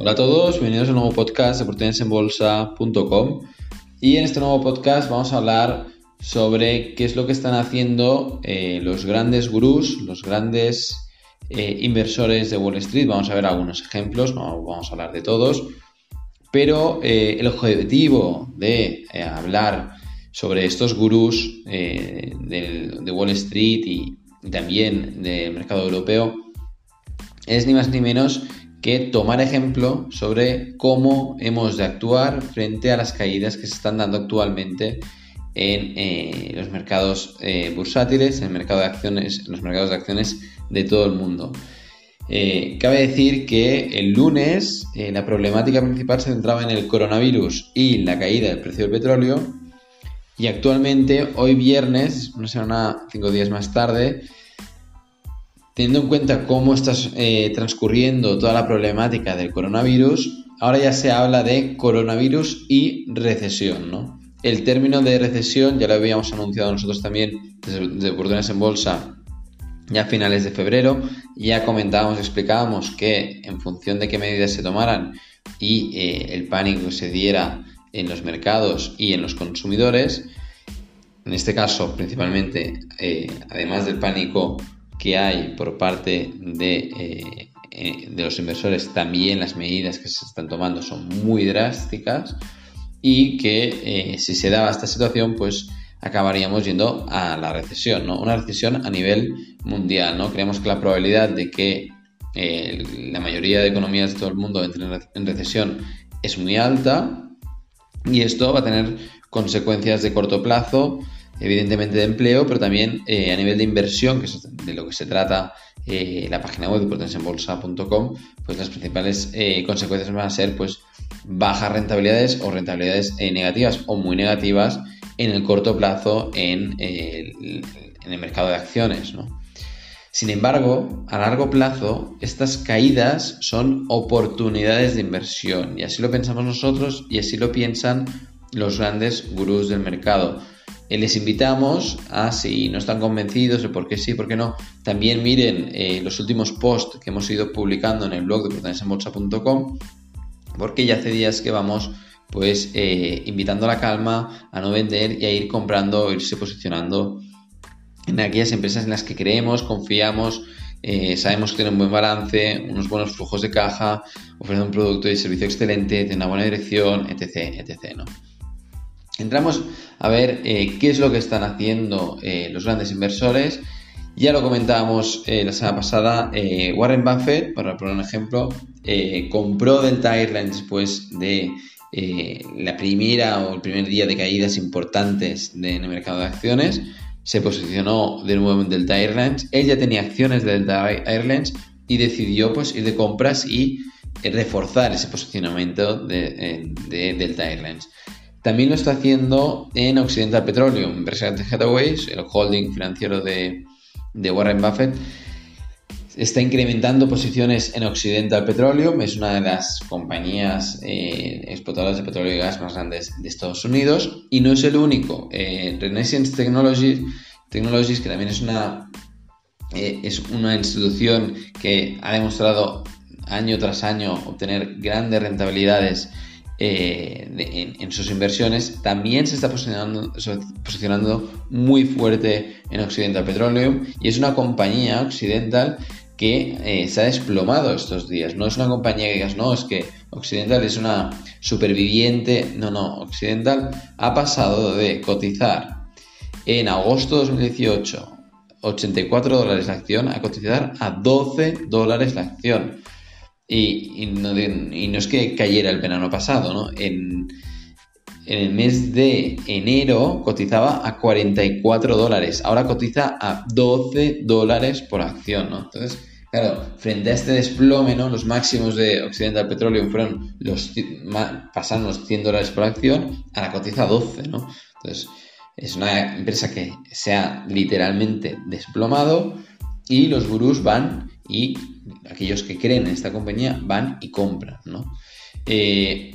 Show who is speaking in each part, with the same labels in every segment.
Speaker 1: Hola a todos, bienvenidos a un nuevo podcast de oportunidadesenbolsa.com y en este nuevo podcast vamos a hablar sobre qué es lo que están haciendo eh, los grandes gurús, los grandes eh, inversores de Wall Street. Vamos a ver algunos ejemplos, no vamos a hablar de todos, pero eh, el objetivo de hablar sobre estos gurús de Wall Street y también del mercado europeo es ni más ni menos que tomar ejemplo sobre cómo hemos de actuar frente a las caídas que se están dando actualmente en eh, los mercados eh, bursátiles, en el mercado de acciones, en los mercados de acciones de todo el mundo. Eh, cabe decir que el lunes la problemática principal se centraba en el coronavirus y la caída del precio del petróleo. Y actualmente, hoy viernes, una semana, cinco días más tarde, Teniendo en cuenta cómo está eh, transcurriendo toda la problemática del coronavirus, ahora ya se habla de coronavirus y recesión, ¿no? El término de recesión ya lo habíamos anunciado nosotros también desde, Oportunidades en Bolsa ya a finales de febrero. Ya comentábamos, explicábamos que en función de qué medidas se tomaran y eh, el pánico que se diera en los mercados y en los consumidores, en este caso principalmente, eh, además del pánico que hay por parte de, eh, eh, de, los inversores, también las medidas que se están tomando son muy drásticas y que eh, si se daba esta situación, pues acabaríamos yendo a la recesión, ¿no? Una recesión a nivel mundial, ¿no? Creemos que la probabilidad de que la mayoría de economías de todo el mundo entren en recesión es muy alta y esto va a tener consecuencias de corto plazo evidentemente de empleo, pero también eh, a nivel de inversión, que es de lo que se trata eh, la página web de potenciabolsa.com, pues las principales eh, consecuencias van a ser pues bajas rentabilidades o rentabilidades negativas o muy negativas en el corto plazo en, el, mercado de acciones. Sin embargo, a largo plazo, estas caídas son oportunidades de inversión y así lo pensamos nosotros y así lo piensan los grandes gurús del mercado les invitamos a, si no están convencidos de por qué sí, por qué no, también miren eh, los últimos posts que hemos ido publicando en el blog de portalesenbolsa.com, porque ya hace días que vamos pues eh, invitando a la calma, a no vender y a ir comprando, irse posicionando en aquellas empresas en las que creemos, confiamos, sabemos que tienen un buen balance, unos buenos flujos de caja, ofrecen un producto y servicio excelente, tienen una buena dirección, etc. etc. Entramos a ver eh, qué es lo que están haciendo eh, los grandes inversores. Ya lo comentábamos eh, la semana pasada, Warren Buffett, para poner un ejemplo, compró Delta Airlines después de la primera o el primer día de caídas importantes en el mercado de acciones. Se posicionó de nuevo en Delta Airlines. Él ya tenía acciones de Delta Airlines y decidió pues, ir de compras y reforzar ese posicionamiento de Delta Airlines. También lo está haciendo en Occidental Petroleum. Berkshire Hathaway, el holding financiero de, Warren Buffett, está incrementando posiciones en Occidental Petroleum. Es una de las compañías eh, explotadoras de petróleo y gas más grandes de Estados Unidos. Y no es el único. Eh, Renaissance Technologies, Technologies, que también es una, eh, es una institución que ha demostrado año tras año obtener grandes rentabilidades eh, en, sus inversiones, también se está posicionando, posicionando muy fuerte en Occidental Petroleum y es una compañía occidental que eh, se ha desplomado estos días. No es una compañía que digas, no, es que Occidental es una superviviente. No, no, Occidental ha pasado de cotizar en agosto de 2018 84 dólares la acción a cotizar a 12 dólares la acción. Y, no, es que cayera el verano pasado, ¿no? En, el mes de enero cotizaba a 44 dólares, ahora cotiza a 12 dólares por acción, ¿no? Entonces, claro, frente a este desplome, ¿no? Los máximos de Occidental Petroleum fueron los, pasaron los 100 dólares por acción, ahora cotiza 12, ¿no? Entonces, es una empresa que se ha literalmente desplomado y los gurús van y aquellos que creen en esta compañía van y compran, ¿no? Eh,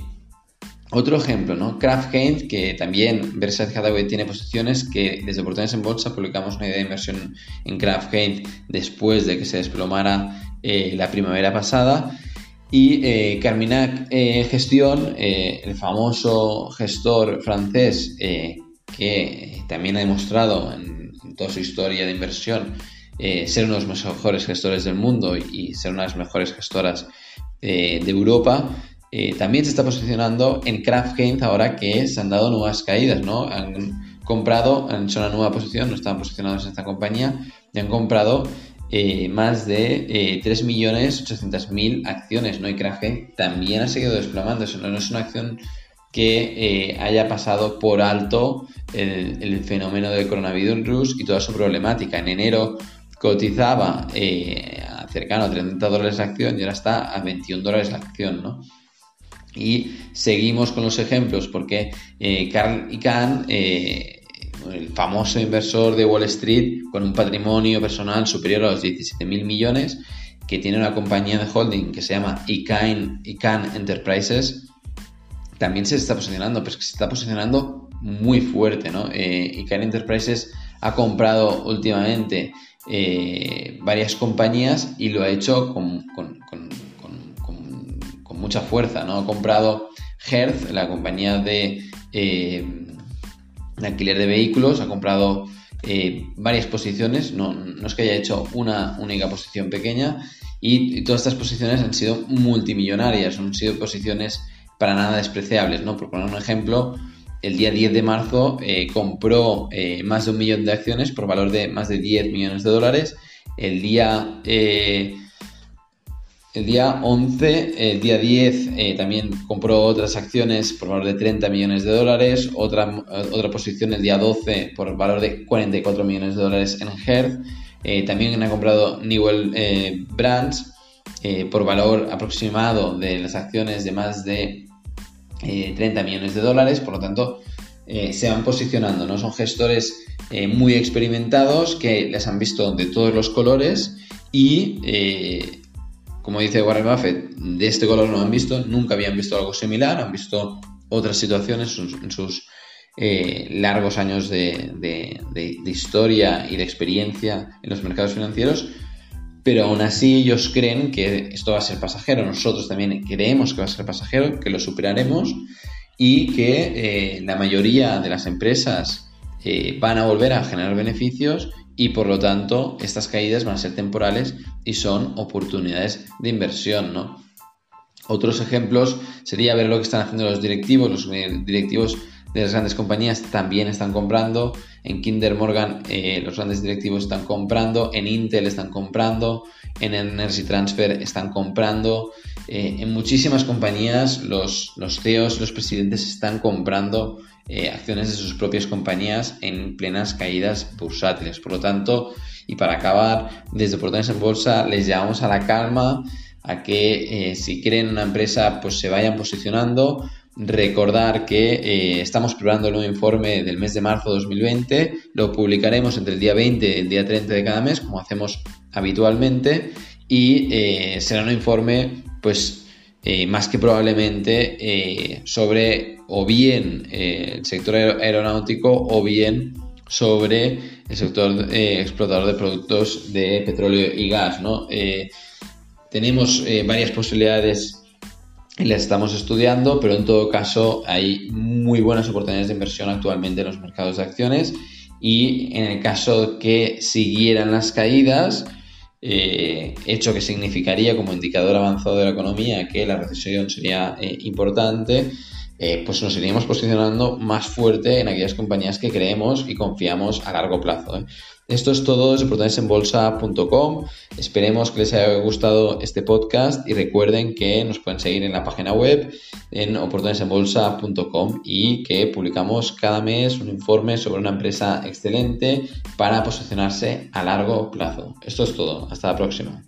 Speaker 1: otro ejemplo, ¿no? Kraft Heinz, que también Berkshire Hathaway tiene posiciones que desde Oportunidades en Bolsa publicamos una idea de inversión en Kraft Heinz después de que se desplomara eh, la primavera pasada. Y eh, Carminac Gestión, el famoso gestor francés que también ha demostrado en, toda su historia de inversión ser uno de los mejores gestores del mundo y ser una de las mejores gestoras de Europa, también se está posicionando en Kraft Heinz ahora que se han dado nuevas caídas, ¿no? Han comprado, han hecho una nueva posición, no estaban posicionados en esta compañía y han comprado eh, más de eh, 3.800.000 acciones, ¿no? Y Kraft también ha seguido desplomando, eso no es una acción que eh, haya pasado por alto el, fenómeno del coronavirus y toda su problemática. En enero cotizaba eh, cercano a 30 dólares la acción y ahora está a 21 dólares la acción, ¿no? Y seguimos con los ejemplos porque Carl Icahn el famoso inversor de Wall Street con un patrimonio personal superior a los 17.000 millones, que tiene una compañía de holding que se llama Ican, Enterprises, también se está posicionando, pero es que se está posicionando muy fuerte, ¿no? Eh, Enterprises ha comprado últimamente eh, varias compañías y lo ha hecho con, mucha fuerza, ¿no? Ha comprado Hertz, la compañía de eh, alquiler de vehículos, ha comprado eh, varias posiciones, no, es que haya hecho una única posición pequeña y, todas estas posiciones han sido multimillonarias, han sido posiciones para nada despreciables, ¿no? Por poner un ejemplo, el día 10 de marzo eh, compró eh, más de un millón de acciones por valor de más de 10 millones de dólares, el día el día 11, el día 10 eh, también compró otras acciones por valor de 30 millones de dólares, otra, otra posición el día 12 por valor de 44 millones de dólares en Hertz. Eh, también ha comprado Newell eh, Brands por valor aproximado de las acciones de más de 30 millones de dólares, por lo tanto se van posicionando, ¿no? Son gestores muy experimentados que les han visto de todos los colores y como dice Warren Buffett, de este color no han visto, nunca habían visto algo similar, han visto otras situaciones en sus eh, largos años de, historia y de experiencia en los mercados financieros, pero aún así ellos creen que esto va a ser pasajero, nosotros también creemos que va a ser pasajero, que lo superaremos y que eh, la mayoría de las empresas eh, van a volver a generar beneficios y por lo tanto estas caídas van a ser temporales y son oportunidades de inversión, ¿no? Otros ejemplos sería ver lo que están haciendo los directivos, los directivos de las grandes compañías también están comprando, en Kinder Morgan eh, los grandes directivos están comprando, en Intel están comprando, en Energy Transfer están comprando, eh, en muchísimas compañías los, los CEOs, los presidentes están comprando eh, acciones de sus propias compañías en plenas caídas bursátiles. Por lo tanto, y para acabar, desde Oportunidades en Bolsa les llamamos a la calma, a que si quieren una empresa, pues se vayan posicionando. Recordar que eh, estamos preparando el nuevo informe del mes de marzo de 2020, lo publicaremos entre el día 20 y el día 30 de cada mes, como hacemos habitualmente, y será un informe, pues más que probablemente sobre o bien eh, el sector aeronáutico o bien sobre el sector eh, explotador de productos de petróleo y gas. ¿no? Eh, tenemos varias posibilidades y estamos estudiando, pero en todo caso hay muy buenas oportunidades de inversión actualmente en los mercados de acciones. Y en el caso que siguieran las caídas, hecho que significaría como indicador avanzado de la economía que la recesión sería importante, eh, pues nos iríamos posicionando más fuerte en aquellas compañías que creemos y confiamos a largo plazo. ¿eh? Esto es todo desde oportunidadesenbolsa.com. Esperemos que les haya gustado este podcast y recuerden que nos pueden seguir en la página web en oportunidadesenbolsa.com y que publicamos cada mes un informe sobre una empresa excelente para posicionarse a largo plazo. Esto es todo. Hasta la próxima.